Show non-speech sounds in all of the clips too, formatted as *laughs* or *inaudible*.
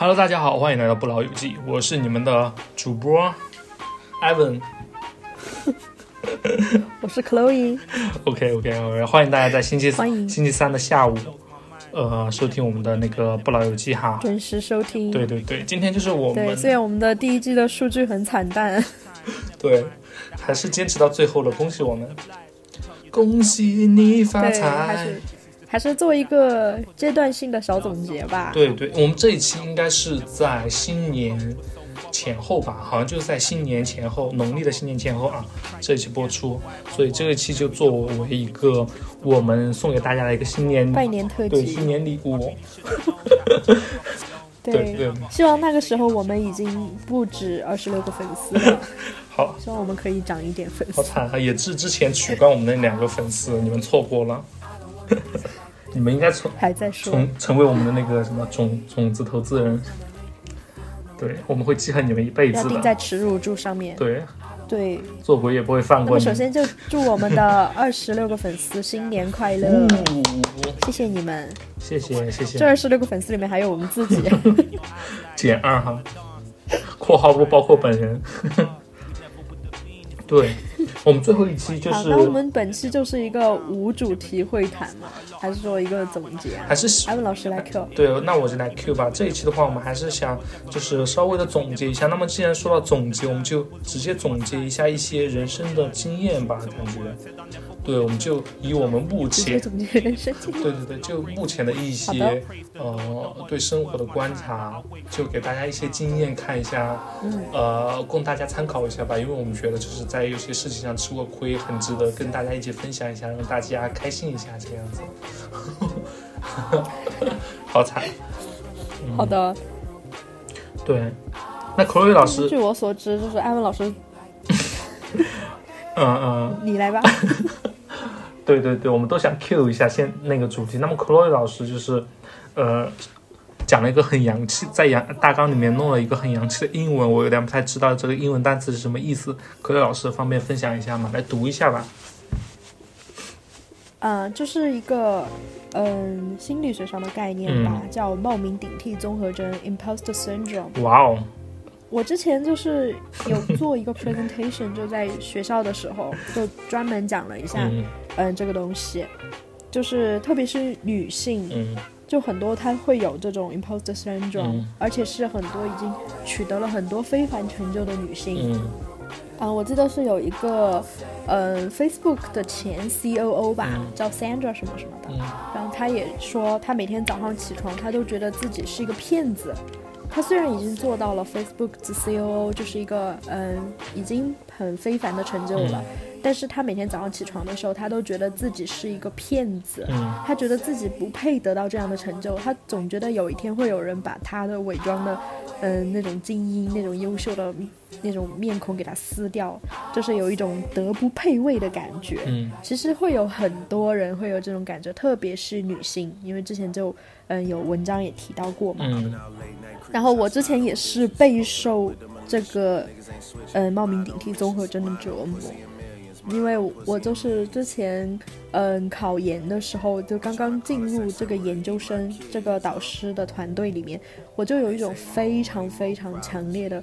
Hello，大家好，欢迎来到不老游记，我是你们的主播 Evan，。*laughs* 我是 Chloe。OK OK OK，欢迎大家在星期星期三的下午，呃，收听我们的那个不老游记哈。准时收听。对对对，今天就是我们对，虽然我们的第一季的数据很惨淡，*laughs* 对，还是坚持到最后了，恭喜我们，恭喜你发财是。还是做一个阶段性的小总结吧。对对，我们这一期应该是在新年前后吧，好像就是在新年前后，农历的新年前后啊，这一期播出，所以这一期就作为一个我们送给大家的一个新年拜年特辑对新，年礼物。*laughs* 对对希望那个时候我们已经不止二十六个粉丝了，*laughs* 好希望我们可以涨一点粉丝。好惨啊！也是之前取关我们那两个粉丝，你们错过了，你们应该从还在说，成成为我们的那个什么种种子投资人。对，我们会记恨你们一辈子的。要定在耻辱柱上面。对，对，做鬼也不会放过你。么首先就祝我们的 *laughs* 二十六个粉丝新年快乐，呜，谢谢你们。谢谢谢谢这谢，二十六个粉丝里面还有我们自己。*laughs* 减二哈，括号不包括本人。对，我们最后一期就好，是那我们本期就是一个无主题会谈嘛，还是说一个总结啊？还是艾文老师来 Q。对，那我就来 Q 吧。这一期的话，我们还是想就是稍微的总结一下。那么既然说到总结，我们就直接总结一下一些人生的经验吧，感觉。对，我们就以我们目前，总结人生经验。对对对，就目前的一好些呃对生活的观察，就给大家一些经验看一下，嗯，呃，供大家参考一下吧。因为我们觉得就是在有些事情上吃过亏，很值得跟大家一起分享一下，让大家开心一下这个样子。*laughs* 好惨。嗯好的。对，那 Chloe 老师，据我所知，就是艾文老师，*laughs* 嗯嗯，你来吧。*laughs* 对对对，我们都想 Q 一下先那个主题。那么 Chloe 老师就是，呃，讲了一个很洋气，在洋大纲里面弄了一个很洋气的英文，我有点不太知道这个英文单词是什么意思。Chloe 老师方便分享一下吗？来读一下吧。嗯，就是一个嗯心理学上的概念吧，嗯叫冒名顶替综合征 （imposter syndrome）。哇哦，我之前就是有做一个 *laughs* presentation，就在学校的时候，就专门讲了一下，嗯嗯，这个东西，就是特别是女性，嗯就很多她会有这种 imposter syndrome，、嗯。而且是很多已经取得了很多非凡成就的女性。嗯。啊，我记得是有一个，呃，Facebook 的前 COO 吧，嗯。叫 Sandra 什么什么的，嗯。然后她也说，她每天早上起床，她都觉得自己是一个骗子。她虽然已经做到了 Facebook 的 COO，就是一个嗯、已经很非凡的成就了，但是他每天早上起床的时候，他都觉得自己是一个骗子。嗯她觉得自己不配得到这样的成就，他总觉得有一天会有人把他的伪装的，嗯、那种精英、那种优秀的那种面孔给他撕掉，就是有一种德不配位的感觉。嗯其实会有很多人会有这种感觉，特别是女性，因为之前就嗯有文章也提到过嘛。嗯然后我之前也是备受这个呃冒名顶替综合征的折磨，因为我就是之前嗯考研的时候，就刚刚进入这个研究生这个导师的团队里面，我就有一种非常非常强烈的，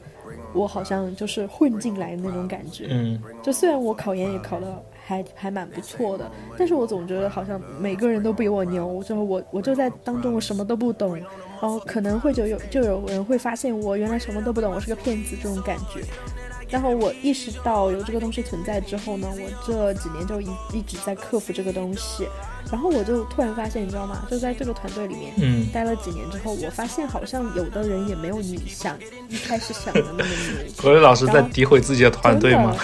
我好像就是混进来的那种感觉。嗯就虽然我考研也考得还还蛮不错的，但是我总觉得好像每个人都比我牛，就我我就在当中我什么都不懂，然后可能会就有就有人会发现我原来什么都不懂，我是个骗子这种感觉。然后我意识到有这个东西存在之后呢，我这几年就一一直在克服这个东西。然后我就突然发现，你知道吗？就在这个团队里面，嗯待了几年之后，我发现好像有的人也没有你想一开始想的那么牛。，Chloe 老师在诋毁自己的团队吗？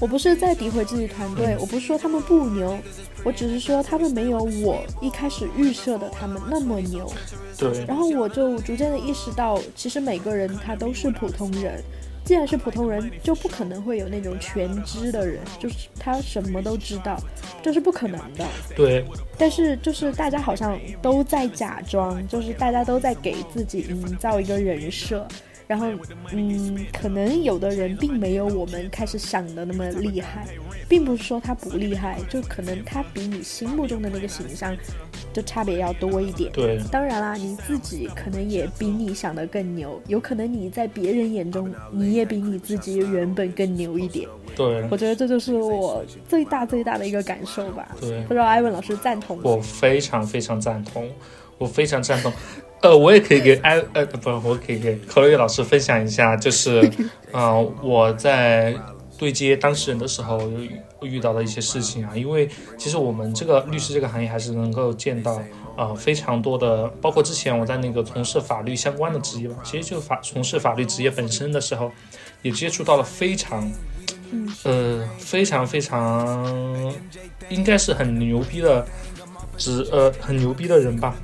我不是在诋毁自己团队，我不是说他们不牛，我只是说他们没有我一开始预设的他们那么牛。对，然后我就逐渐的意识到，其实每个人他都是普通人。既然是普通人，就不可能会有那种全知的人，就是他什么都知道，这是不可能的。对，但是就是大家好像都在假装，就是大家都在给自己营造一个人设，然后，嗯，可能有的人并没有我们开始想的那么厉害，并不是说他不厉害，就可能他比你心目中的那个形象就差别要多一点。对，当然啦，你自己可能也比你想的更牛，有可能你在别人眼中你也比你自己原本更牛一点。对，我觉得这就是我最大最大的一个感受吧。对，不知道艾文老师赞同吗？我非常非常赞同，我非常赞同。呃，我也可以给艾呃不，我可以给可瑞老师分享一下，就是，*laughs* 嗯、我在对接当事人的时候有遇遇到的一些事情啊，因为其实我们这个律师这个行业还是能够见到呃非常多的，包括之前我在那个从事法律相关的职业吧，其实就法从事法律职业本身的时候，也接触到了非常。呃，非常非常，应该是很牛逼的职呃很牛逼的人吧。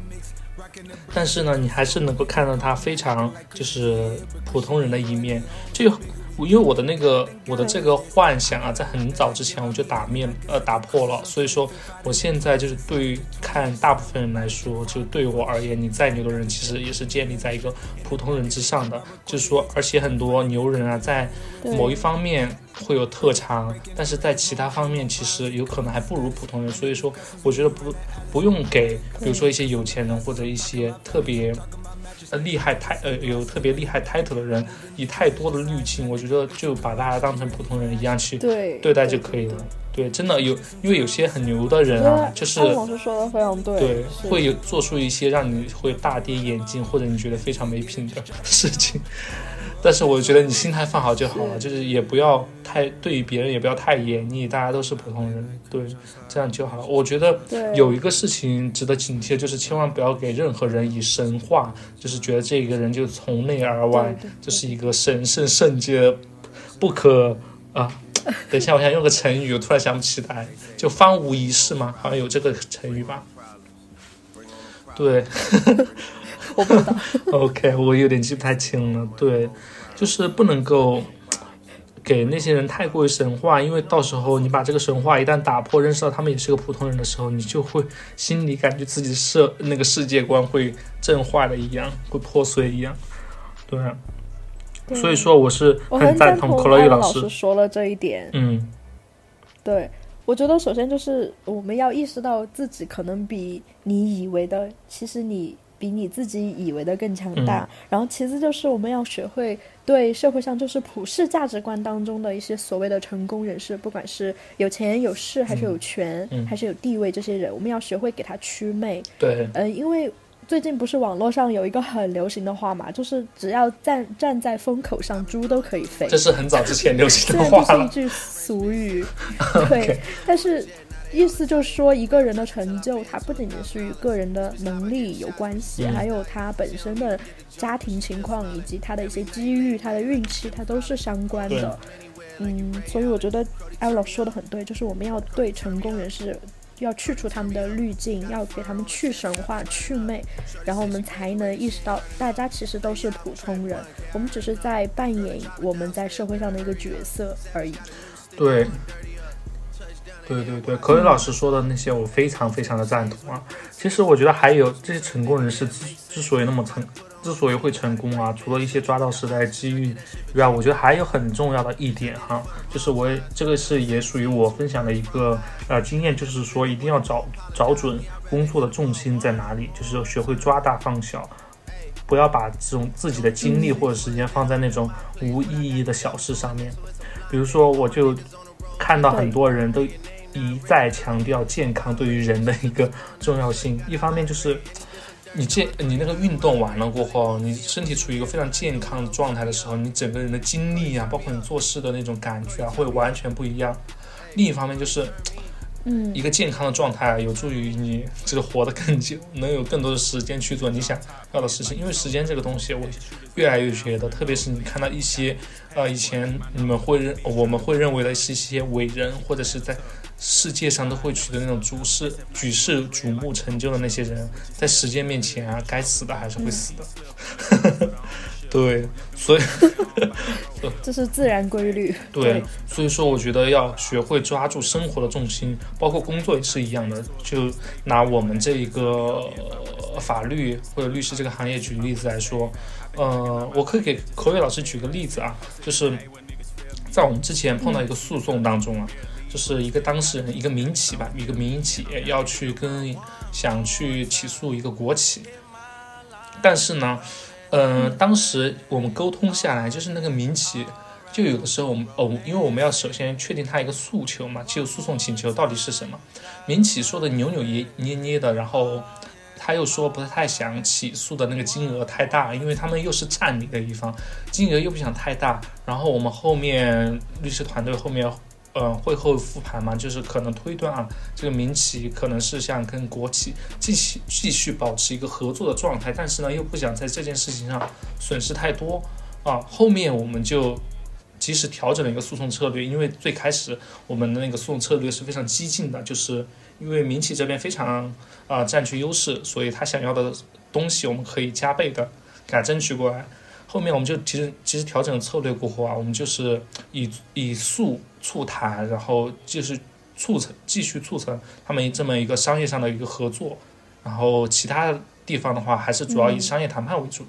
但是呢，你还是能够看到他非常就是普通人的一面。就因为我的那个我的这个幻想啊，在很早之前我就打面呃打破了，所以说我现在就是对于看大部分人来说，就对我而言，你再牛的人其实也是建立在一个普通人之上的。就是说，而且很多牛人啊，在某一方面会有特长，但是在其他方面其实有可能还不如普通人。所以说，我觉得不不用给，比如说一些有钱人或者一些特别。呃，厉害太呃有特别厉害 title 的人，以太多的滤镜，我觉得就把大家当成普通人一样去对对待就可以了。对，真的有，因为有些很牛的人啊，就是艾文老师说的非常对，对，会有做出一些让你会大跌眼镜，或者你觉得非常没品的事情。但是我觉得你心态放好就好了，就是也不要太对于别人也不要太严厉，大家都是普通人，对，这样就好了。我觉得有一个事情值得警惕的，就是千万不要给任何人以神话，就是觉得这个人就从内而外就是一个神圣圣洁不可啊。*laughs* 等一下，我想用个成语，我突然想不起来，就方无一事吗？好像有这个成语吧？对 *laughs* 我不知道，，*laughs* OK，我有点记不太清了。对，就是不能够给那些人太过于神话，因为到时候你把这个神话一旦打破，认识到他们也是个普通人的时候，你就会心里感觉自己的世那个世界观会震坏了一样，会破碎一样。对啊，对所以说我是很赞同同克洛伊老师。说了这一点。嗯，对，我觉得首先就是我们要意识到自己可能比你以为的，其实你比你自己以为的更强大。然后其次就是我们要学会对社会上就是普世价值观当中的一些所谓的成功人士，不管是有钱有势还是有权、嗯还是有地位这些人，我们要学会给他祛魅。对，嗯，因为最近不是网络上有一个很流行的话嘛，*laughs* 就是只要站站在风口上，猪都可以飞。这是很早之前流行虽的然这 *laughs* 是一。句俗语，对，*laughs* 但是意思就是说，一个人的成就，它不仅仅是与个人的能力有关系，嗯还有他本身的家庭情况以及他的一些机遇、他的运气，它都是相关的。嗯，所以我觉得艾文老师说的很对，就是我们要对成功人士。要去除他们的滤镜，要给他们去神化、去魅，然后我们才能意识到，大家其实都是普通人，我们只是在扮演我们在社会上的一个角色而已。对，对对对，可伟老师说的那些，我非常非常的赞同啊。其实我觉得还有这些成功人士之之所以那么成，之所以会成功啊，除了一些抓到时代机遇以外，我觉得还有很重要的一点哈，就是我也这个是也属于我分享的一个呃经验，就是说一定要找找准工作的重心在哪里，就是学会抓大放小。不要把这种自己的精力或者时间放在那种无意义的小事上面，比如说，我就看到很多人都一再强调健康对于人的一个重要性。一方面就是你健，你那个运动完了过后，你身体处于一个非常健康的状态的时候，你整个人的精力啊，包括你做事的那种感觉啊，会完全不一样。另一方面就是一个健康的状态，有助于你就是活得更久，能有更多的时间去做你想要的事情。因为时间这个东西，我越来越觉得，特别是你看到一些呃以前你们会认我们会认为的是一些伟人，或者是在世界上都会取得那种举世举世瞩目成就的那些人，在时间面前啊，该死的还是会死的。对，所以 *laughs* 这是自然规律。对，所以说我觉得要学会抓住生活的重心，包括工作也是一样的。就拿我们这一个、呃法律或者律师这个行业举例子来说，呃，我可以给口语老师举个例子啊，就是在我们之前碰到一个诉讼当中啊，就是一个当事人，一个民企吧，一个民营企业要去跟想去起诉一个国企，但是呢，嗯，当时我们沟通下来，就是那个民企。就有的时候，我们哦，因为我们要首先确定他一个诉求嘛，就诉讼请求到底是什么。民企说的扭扭捏捏捏的，然后他又说不太想起诉的那个金额太大，因为他们又是占理的一方，金额又不想太大。然后我们后面律师团队后面，呃，会后复盘嘛，就是可能推断啊，这个民企可能是想跟国企继续继续保持一个合作的状态，但是呢，又不想在这件事情上损失太多啊。后面我们就。及时调整了一个诉讼策略，因为最开始我们的那个诉讼策略是非常激进的，就是因为民企这边非常啊占据优势，所以他想要的东西我们可以加倍的给他争取过来。后面我们就其实其实调整策略过后啊，我们就是以以诉促谈，然后就是促成继续促成他们这么一个商业上的一个合作，然后其他地方的话还是主要以商业谈判为主。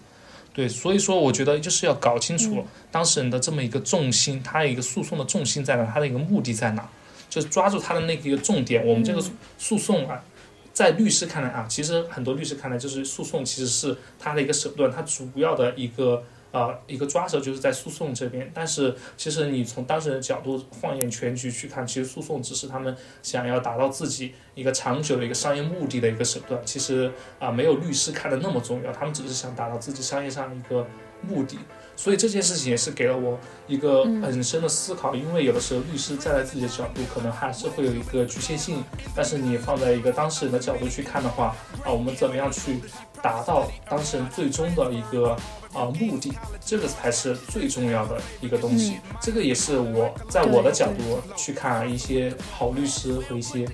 对，所以说我觉得就是要搞清楚当事人的这么一个重心，他一个诉讼的重心在哪，他的一个目的在哪，就是抓住他的那个重点。我们这个诉讼啊，在律师看来啊，其实很多律师看来就是诉讼其实是他的一个手段，他主要的一个。啊，一个抓手就是在诉讼这边，但是其实你从当事人的角度放眼全局去看，其实诉讼只是他们想要达到自己一个长久的一个商业目的的一个手段。其实啊，没有律师看的那么重要，他们只是想达到自己商业上的一个目的。所以这件事情也是给了我一个很深的思考，因为有的时候律师站在自己的角度，可能还是会有一个局限性，但是你放在一个当事人的角度去看的话，啊，我们怎么样去达到当事人最终的一个。啊，目的这个才是最重要的一个东西。这个也是我在我的角度去看一些好律师和一些，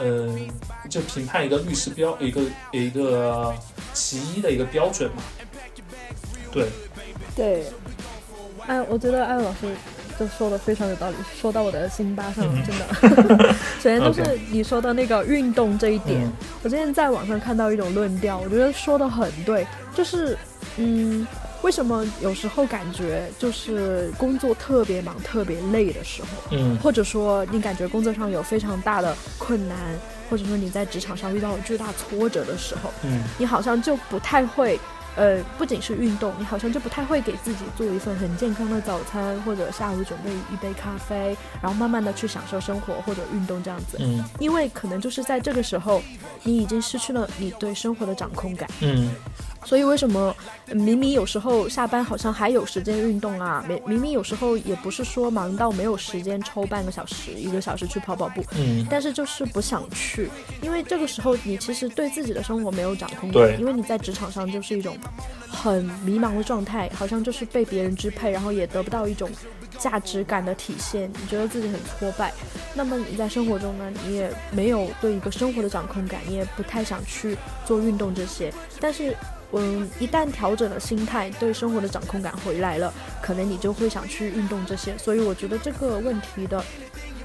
嗯，就评判一个律师标一个一个其一的一个标准嘛。对，对，哎，我觉得艾老师就说的非常有道理，说到我的心巴上了，真的。*laughs* 首先就是 *laughs* 你说的那个运动这一点，我之前在网上看到一种论调，我觉得说的很对，就是嗯。为什么有时候感觉就是工作特别忙、特别累的时候，嗯，或者说你感觉工作上有非常大的困难，或者说你在职场上遇到了巨大挫折的时候，嗯，你好像就不太会，呃，不仅是运动，你好像就不太会给自己做一份很健康的早餐，或者下午准备一杯咖啡，然后慢慢的去享受生活或者运动这样子，嗯，因为可能就是在这个时候，你已经失去了你对生活的掌控感，嗯。所以为什么明明有时候下班好像还有时间运动啊？明明明有时候也不是说忙到没有时间抽半个小时、一个小时去跑跑步，嗯，但是就是不想去，因为这个时候你其实对自己的生活没有掌控感，因为你在职场上就是一种很迷茫的状态，好像就是被别人支配，然后也得不到一种价值感的体现，你觉得自己很挫败。那么你在生活中呢，你也没有对一个生活的掌控感，你也不太想去做运动这些，但是。嗯，一旦调整了心态，对生活的掌控感回来了，可能你就会想去运动这些。所以我觉得这个问题的，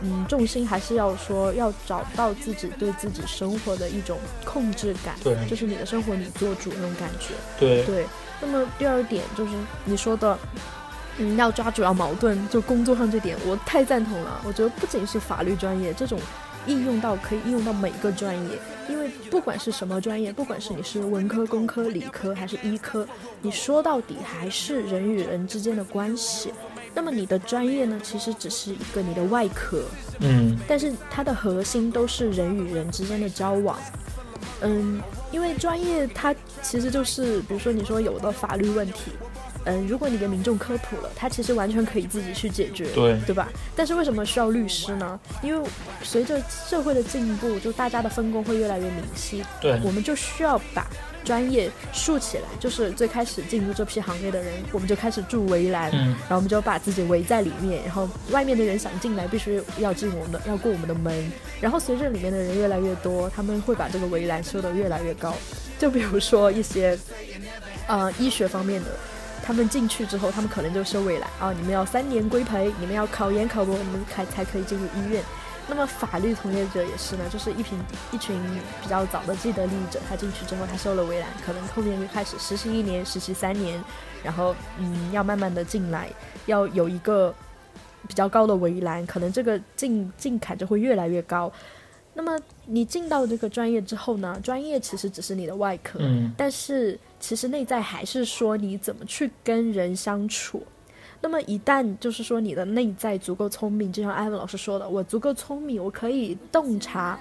嗯，重心还是要说要找到自己对自己生活的一种控制感，对，就是你的生活你做主那种感觉，对对。那么第二点就是你说的，嗯，要抓主要矛盾，就工作上这点，我太赞同了。我觉得不仅是法律专业这种。应用到可以应用到每个专业，因为不管是什么专业，不管是你是文科、工科、理科还是医科，你说到底还是人与人之间的关系。那么你的专业呢，其实只是一个你的外壳，嗯，但是它的核心都是人与人之间的交往，嗯，因为专业它其实就是，比如说你说有的法律问题。嗯，如果你给民众科普了，他其实完全可以自己去解决，对对吧？但是为什么需要律师呢？因为随着社会的进步，就大家的分工会越来越明晰，对，我们就需要把专业竖起来。就是最开始进入这批行业的人，我们就开始筑围栏，嗯，然后我们就把自己围在里面，然后外面的人想进来，必须要进我们的，要过我们的门。然后随着里面的人越来越多，他们会把这个围栏修得越来越高。就比如说一些，呃，医学方面的。他们进去之后，他们可能就收尾了啊！你们要三年规培，你们要考研考博，你们才才可以进入医院。那么法律从业者也是呢，就是一群一群比较早的既得利益者，他进去之后，他收了围栏，可能后面就开始实习一年、实习三年，然后嗯，要慢慢的进来，要有一个比较高的围栏，可能这个进进坎就会越来越高。那么你进到这个专业之后呢，专业其实只是你的外壳，嗯但是其实内在还是说你怎么去跟人相处。那么一旦就是说你的内在足够聪明，就像艾文老师说的，我足够聪明，我可以洞察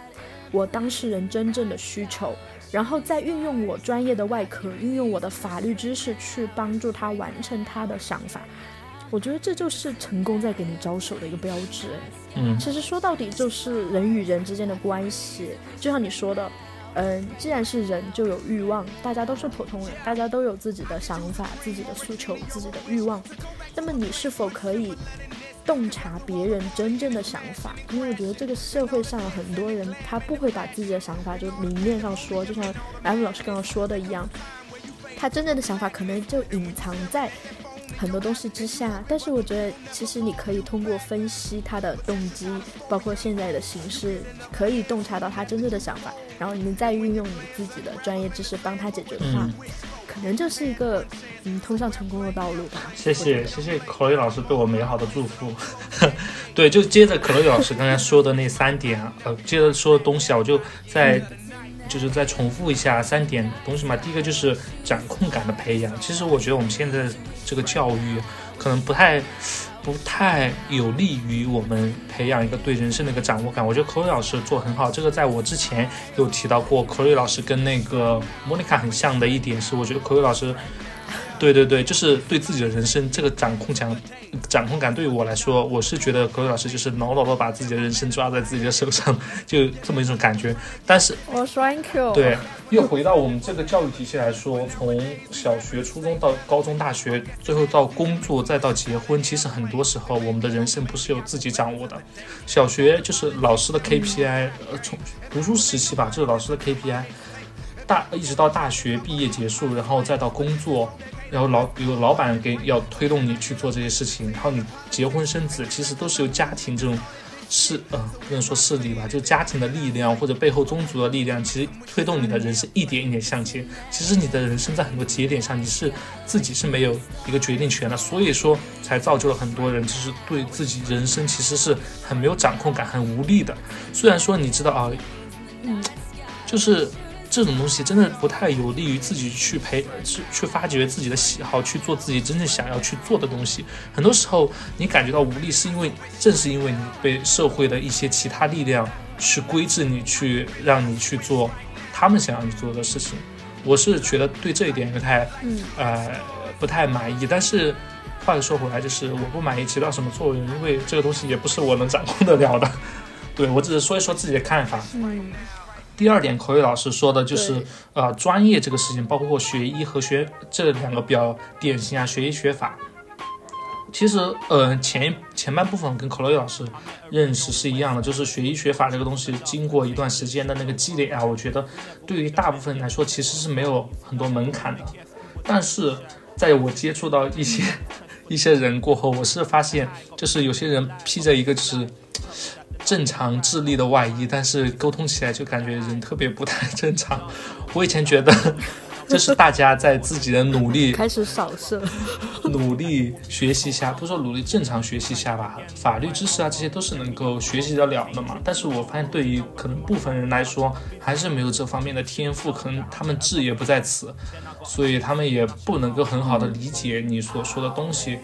我当事人真正的需求，然后再运用我专业的外壳，运用我的法律知识去帮助他完成他的想法。我觉得这就是成功在给你招手的一个标志。哎嗯其实说到底就是人与人之间的关系，就像你说的，嗯，既然是人就有欲望，大家都是普通人，大家都有自己的想法、自己的诉求、自己的欲望，那么你是否可以洞察别人真正的想法？因为我觉得这个社会上很多人，他不会把自己的想法就明面上说，就像 M 老师刚刚说的一样，他真正的想法可能就隐藏在很多东西之下，但是我觉得其实你可以通过分析他的动机，包括现在的形势，可以洞察到他真正的想法，然后你们再运用你自己的专业知识帮他解决的话，嗯可能就是一个嗯通向成功的道路吧。谢谢谢谢可乐老师对我美好的祝福。*laughs* 对，就接着可乐老师刚才说的那三点啊，呃，接着说的东西啊，我就再、就是再重复一下三点东西嘛。第一个就是掌控感的培养。其实我觉得我们现在这个教育可能不太不太有利于我们培养一个对人生的一个掌握感。我觉得可瑞老师做很好，这个在我之前有提到过。可瑞老师跟那个莫妮卡很像的一点是，我觉得可瑞老师。对对对，就是对自己的人生这个掌控强、掌控感，对于我来说，我是觉得格瑞老师就是牢牢的把自己的人生抓在自己的手上，就这么一种感觉。但是我 thank you。对，又回到我们这个教育体系来说，从小学、初中到高中、大学，最后到工作，再到结婚，其实很多时候我们的人生不是由自己掌握的。小学就是老师的 KPI，呃，从读书时期吧，就是老师的 KPI，大一直到大学毕业结束，然后再到工作。然后老有老板给要推动你去做这些事情，然后你结婚生子，其实都是由家庭这种势呃不能说势力吧，就家庭的力量或者背后宗族的力量，其实推动你的人生一点一点向前。其实你的人生在很多节点上，你是自己是没有一个决定权的，所以说才造就了很多人就是对自己人生其实是很没有掌控感、很无力的。虽然说你知道啊，嗯，就是。这种东西真的不太有利于自己去培去去发掘自己的喜好，去做自己真正想要去做的东西。很多时候你感觉到无力，是因为正是因为你被社会的一些其他力量去规制你，去让你去做他们想让你做的事情。我是觉得对这一点不太嗯呃不太满意，但是话又说回来，就是我不满意起到什么作用，因为这个东西也不是我能掌控得了的。对我只是说一说自己的看法。嗯第二点，口语老师说的就是对，呃，专业这个事情，包括学医和学这两个比较典型啊，学医学法。其实，呃，前前半部分跟口语老师认识是一样的，就是学医学法这个东西，经过一段时间的那个积累啊，我觉得对于大部分人来说，其实是没有很多门槛的。但是，在我接触到一些 *laughs* 一些人过后，我是发现，就是有些人披着一个就是正常智力的外衣，但是沟通起来就感觉人特别不太正常。我以前觉得，*laughs* 这是大家在自己的努力 *laughs* 开始扫射。*laughs* 努力学习下，不是说努力正常学习下吧，法律知识啊这些都是能够学习得了的嘛。但是我发现对于可能部分人来说，还是没有这方面的天赋，可能他们志也不在此，所以他们也不能够很好的理解你所说的东西。嗯、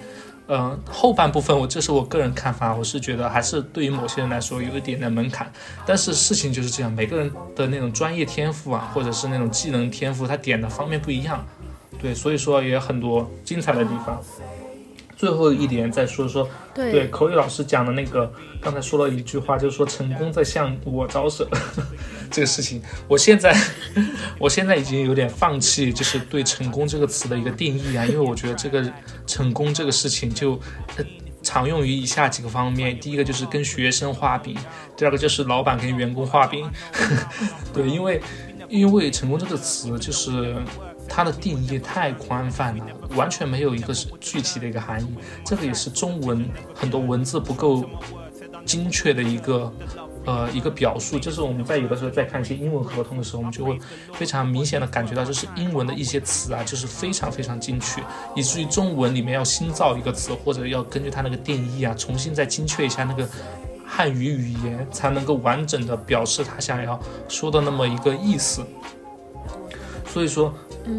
后半部分我这是我个人看法，我是觉得还是对于某些人来说有一点点门槛，但是事情就是这样，每个人的那种专业天赋啊，或者是那种技能天赋，他点的方面不一样，对，所以说也有很多精彩的地方。最后一点再说说，对。对口语老师讲的那个，刚才说了一句话，就是说成功在向我招手这个事情，我现在 *laughs* 我现在已经有点放弃，就是对成功这个词的一个定义啊，因为我觉得这个成功这个事情就。呃常用于以下几个方面，第一个就是跟学生画饼，第二个就是老板跟员工画饼。*laughs* 对，因为因为成功这个词就是它的定义太宽泛了，完全没有一个具体的一个含义。这个也是中文很多文字不够精确的一个呃一个表述，就是我们在有的时候在看一些英文合同的时候，我们就会非常明显的感觉到，就是英文的一些词啊，就是非常非常精确，以至于中文里面要新造一个词，或者要根据它那个定义啊，重新再精确一下那个汉语语言，才能够完整的表示他想要说的那么一个意思。所以说，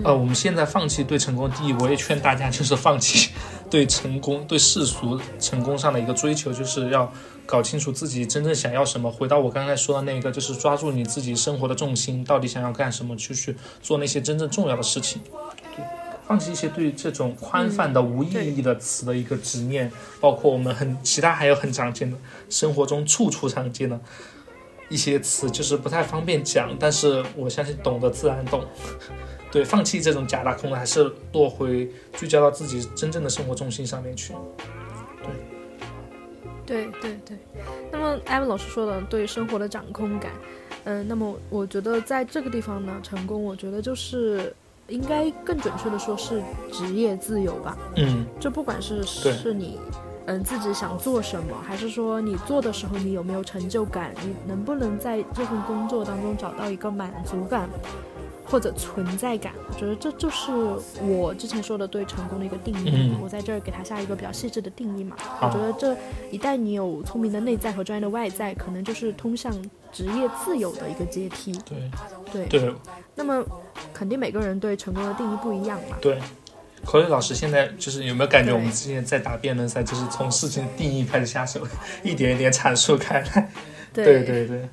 呃，我们现在放弃对成功的定义，我也劝大家就是放弃对成功、对世俗成功上的一个追求，就是要搞清楚自己真正想要什么。回到我刚才说的那个，就是抓住你自己生活的重心，到底想要干什么，去去做那些真正重要的事情。对，放弃一些对这种宽泛的、无意义的词的一个执念，包括我们很其他还有很常见的，生活中处处常见的。一些词就是不太方便讲，但是我相信懂的自然懂。对，放弃这种假大空的，还是落回聚焦到自己真正的生活重心上面去。对，对对对。那么艾文老师说的对生活的掌控感，嗯，那么我觉得在这个地方呢，成功，我觉得就是应该更准确的说是职业自由吧。嗯，就不管是是你。嗯，自己想做什么，还是说你做的时候你有没有成就感？你能不能在这份工作当中找到一个满足感或者存在感？我觉得这就是我之前说的对成功的一个定义。我在这儿给他下一个比较细致的定义嘛。我觉得这一旦你有聪明的内在和专业的外在，可能就是通向职业自由的一个阶梯。对对对。那么肯定每个人对成功的定义不一样嘛。对。口语老师现在就是有没有感觉我们之前在打辩论赛，就是从事情定义开始下手，一点一点阐述开来。对对对，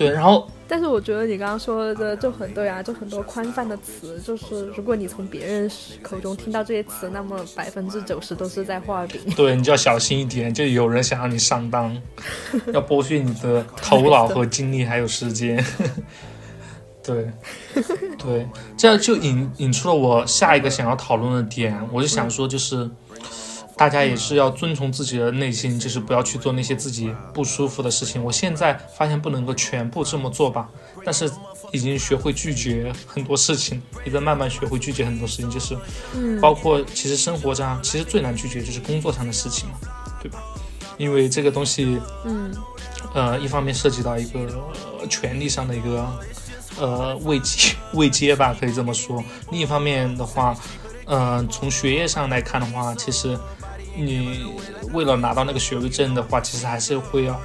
对。然后，但是我觉得你刚刚说的就很对啊，就很多宽泛的词，就是如果你从别人口中听到这些词，那么百分之九十都是在画饼。*laughs* 对你就要小心一点，就有人想让你上当，*laughs* 要剥削你的头脑和精力还有时间。*laughs* 对，对，这样就引引出了我下一个想要讨论的点。我就想说，就是大家也是要遵从自己的内心，就是不要去做那些自己不舒服的事情。我现在发现不能够全部这么做吧，但是已经学会拒绝很多事情，也在慢慢学会拒绝很多事情，就是包括其实生活上其实最难拒绝就是工作上的事情嘛，对吧？因为这个东西，嗯，呃，一方面涉及到一个权利上的一个。呃，未接 *laughs* 未接吧，可以这么说。另一方面的话，嗯，从学业上来看的话，其实你为了拿到那个学位证的话，其实还是会要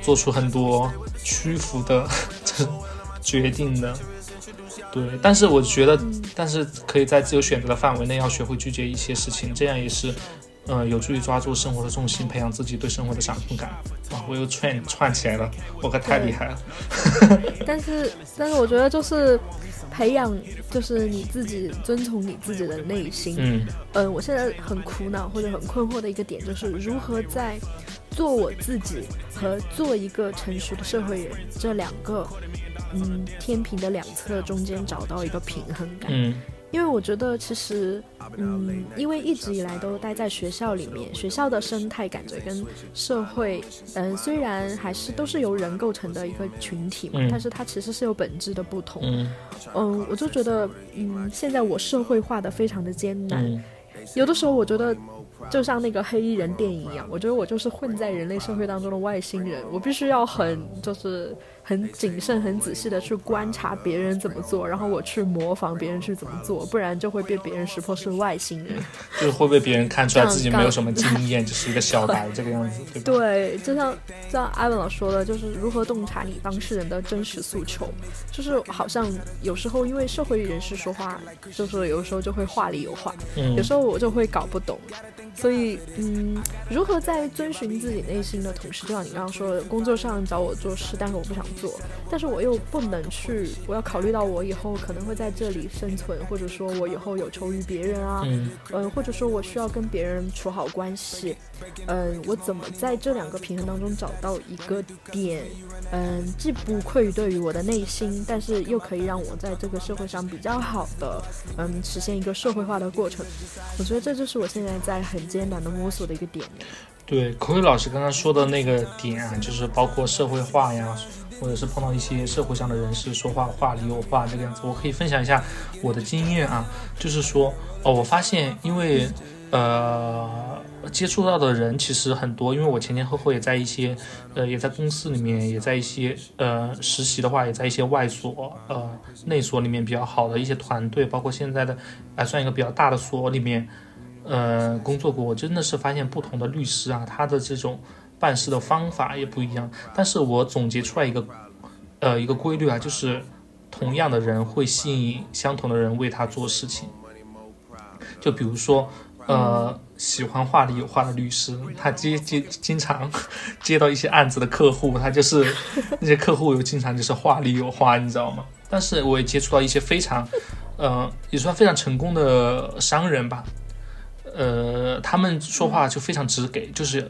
做出很多屈服的这决定的。对，但是我觉得，但是可以在自由选择的范围内，要学会拒绝一些事情，这样也是。嗯，有助于抓住生活的重心，培养自己对生活的掌控感。哇，我又串串起来了，我可太厉害了。但是，但是我觉得就是培养，就是你自己遵从你自己的内心。嗯，嗯，我现在很苦恼或者很困惑的一个点，就是如何在做我自己和做一个成熟的社会人这两个嗯天平的两侧中间找到一个平衡感。嗯。因为我觉得，其实，嗯，因为一直以来都待在学校里面，学校的生态感觉跟社会，嗯，虽然还是都是由人构成的一个群体嘛，但是它其实是有本质的不同。嗯，我就觉得，嗯，现在我社会化的非常的艰难，有的时候我觉得。就像那个黑衣人电影一样，我觉得我就是混在人类社会当中的外星人，我必须要很就是很谨慎、很仔细的去观察别人怎么做，然后我去模仿别人去怎么做，不然就会被别人识破是外星人，*laughs* 就是会被别人看出来自己没有什么经验，就是一个小白这个样子，对吧？*laughs* 对，就像像艾文老师说的，就是如何洞察你当事人的真实诉求，就是好像有时候因为社会人士说话，就是有时候就会话里有话，有时候我就会搞不懂。所以，嗯，如何在遵循自己内心的同时，就像你刚刚说的，工作上找我做事，但是我不想做，但是我又不能去，我要考虑到我以后可能会在这里生存，或者说我以后有求于别人啊，嗯，或者说我需要跟别人处好关系，嗯，我怎么在这两个平衡当中找到一个点，嗯，既不愧对于我的内心，但是又可以让我在这个社会上比较好的，嗯，实现一个社会化的过程。我觉得这就是我现在在很。艰难的摸索的一个点。对，口语老师刚刚说的那个点啊，就是包括社会化呀，或者是碰到一些社会上的人士说话话里有话这个样子。我可以分享一下我的经验啊，就是说哦，我发现因为呃，接触到的人其实很多，因为我前前后后也在一些，呃，也在公司里面，也在一些呃实习的话，也在一些外所、呃内所里面比较好的一些团队，包括现在的还算一个比较大的所里面，呃，工作过。我真的是发现不同的律师啊，他的这种办事的方法也不一样。但是我总结出来一个，呃，一个规律啊，就是同样的人会吸引相同的人为他做事情。就比如说。呃，喜欢话里有话的律师，他接接经常 *laughs* 接到一些案子的客户，他就是那些客户有经常就是话里有话，你知道吗？但是我也接触到一些非常，呃，也算非常成功的商人吧，呃，他们说话就非常直给，就是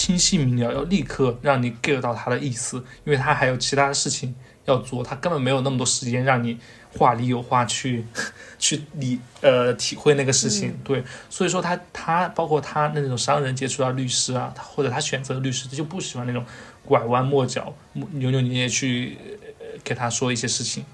清晰明了，要立刻让你 get 到他的意思，因为他还有其他的事情要做，他根本没有那么多时间让你。话里有话去，*laughs* 去理呃体会那个事情，对，所以说他他包括他那种商人接触到律师啊，或者他选择律师，他就不喜欢那种拐弯抹角、扭扭捏捏去给他说一些事情。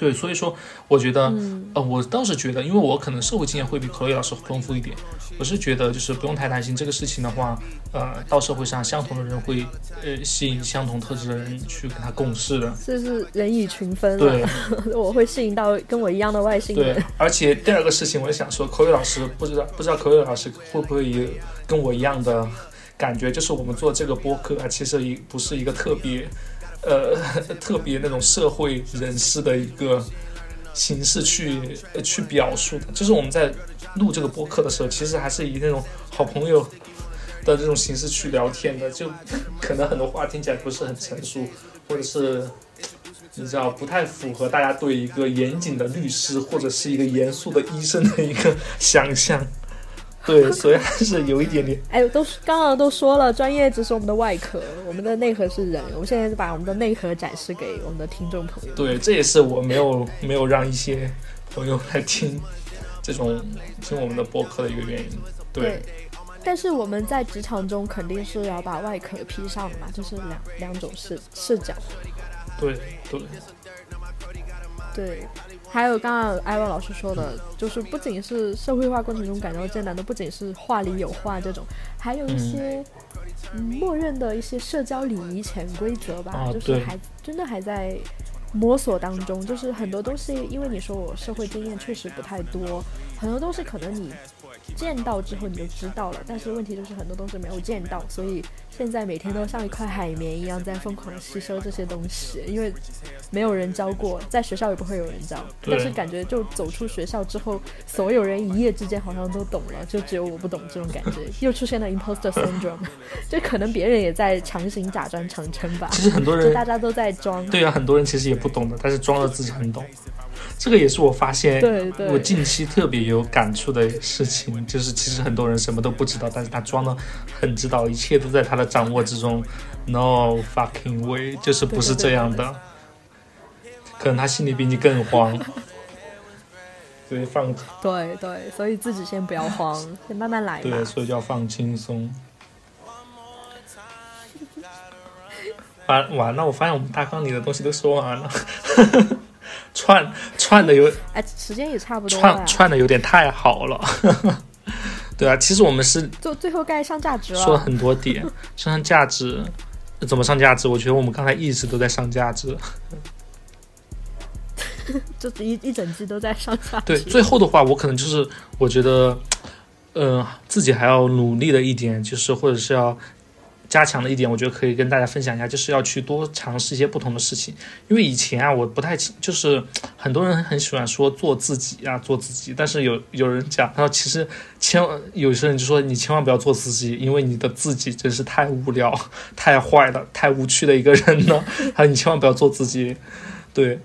对，所以说我觉得，呃，我倒是觉得，因为我可能社会经验会比口语老师丰富一点，我是觉得就是不用太担心这个事情的话，呃，到社会上相同的人会，呃，吸引相同特质的人去跟他共事的，这是人以群分，对，*laughs* 我会吸引到跟我一样的外星人。对，而且第二个事情，我也想说，口语老师不知道不知道口语老师会不会也跟我一样的感觉，就是我们做这个播客啊，其实也不是一个特别。呃，*laughs* 特别那种社会人士的一个形式去去表述的，就是我们在录这个播客的时候，其实还是以那种好朋友的这种形式去聊天的，就 *laughs* 可能很多话听起来不是很成熟，或者是你知道不太符合大家对一个严谨的律师或者是一个严肃的医生的一个 *laughs* 想象。对，所以还是有一点点。*laughs* 哎，都刚刚都说了，专业只是我们的外壳，我们的内核是人。我们现在是把我们的内核展示给我们的听众朋友。对，这也是我没有没有让一些朋友来听这种听我们的播客的一个原因。对。但是我们在职场中肯定是要把外壳披上的嘛，就是两两种视视角。对对。对。还有刚刚艾文老师说的，就是不仅是社会化过程中感到艰难的，不仅是话里有话这种，还有一些默认的一些社交礼仪潜规则吧，就是还真的还在摸索当中。就是很多东西，因为你说我社会经验确实不太多，很多东西可能你。见到之后你就知道了，但是问题就是很多东西没有见到，所以现在每天都像一块海绵一样在疯狂吸收这些东西，因为没有人教过，在学校也不会有人教，但是感觉就走出学校之后，所有人一夜之间好像都懂了，就只有我不懂这种感觉，又出现了 imposter syndrome，*laughs* 就可能别人也在强行假装成真吧。其实很多人，大家都在装。对啊，很多人其实也不懂的，但是装的自己很懂。这个也是我发现，我近期特别有感触的事情，就是其实很多人什么都不知道，但是他装的很知道，一切都在他的掌握之中。No fucking way，就是不是这样的，可能他心里比你更慌。*laughs* 所以放，对对，所以自己先不要慌，*laughs* 先慢慢来。对，所以就要放轻松。*laughs* 完完了，我发现我们大纲里的东西都说完了。串串的有哎，时间也差不多。串串的有点太好了，*laughs* 对啊，其实我们是就最后该上价值了。说了很多点，上上价值怎么上价值？我觉得我们刚才一直都在上价值，*laughs* 就一一整季都在上价值。对，最后的话，我可能就是我觉得，呃，自己还要努力的一点，就是或者是要。加强的一点，我觉得可以跟大家分享一下，就是要去多尝试一些不同的事情。因为以前啊，我不太就是很多人很喜欢说做自己啊，做自己。但是有有人讲，他说其实千万有些人就说你千万不要做自己，因为你的自己真是太无聊、太坏了、太无趣的一个人了。*laughs* 他说你千万不要做自己，对。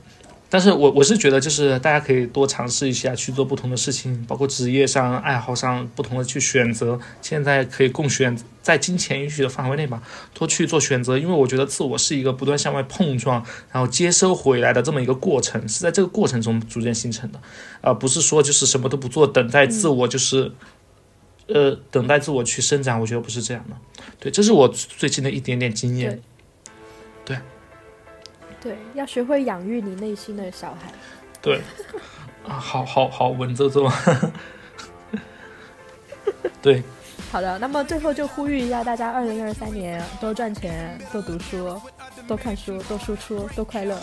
但是我我是觉得，就是大家可以多尝试一下去做不同的事情，包括职业上、爱好上不同的去选择。现在可以供选，在金钱允许的范围内吧，多去做选择。因为我觉得自我是一个不断向外碰撞，然后接收回来的这么一个过程，是在这个过程中逐渐形成的，而不是说就是什么都不做，等待自我就是，呃，等待自我去生长。我觉得不是这样的。对，这是我最近的一点点经验。对。对，要学会养育你内心的小孩。对，啊，好好好，稳着做。*laughs* 对，好的，那么最后就呼吁一下大家，二零二三年多赚钱，多读书，多看书，多输出，多快乐。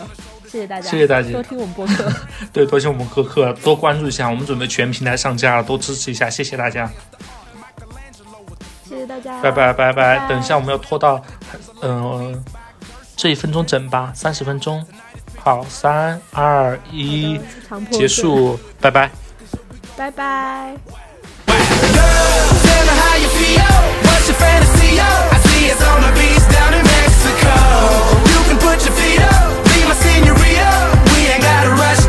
谢谢大家，谢谢大家多听我们播客。*laughs* 对，多听我们播客，多关注一下，我们准备全平台上架了，多支持一下，谢谢大家，谢谢大家，拜拜拜拜拜。等一下我们要拖到，嗯、这一分钟整吧三十分钟好三二一结束拜拜拜拜 put your feet up my we ain't gotta rush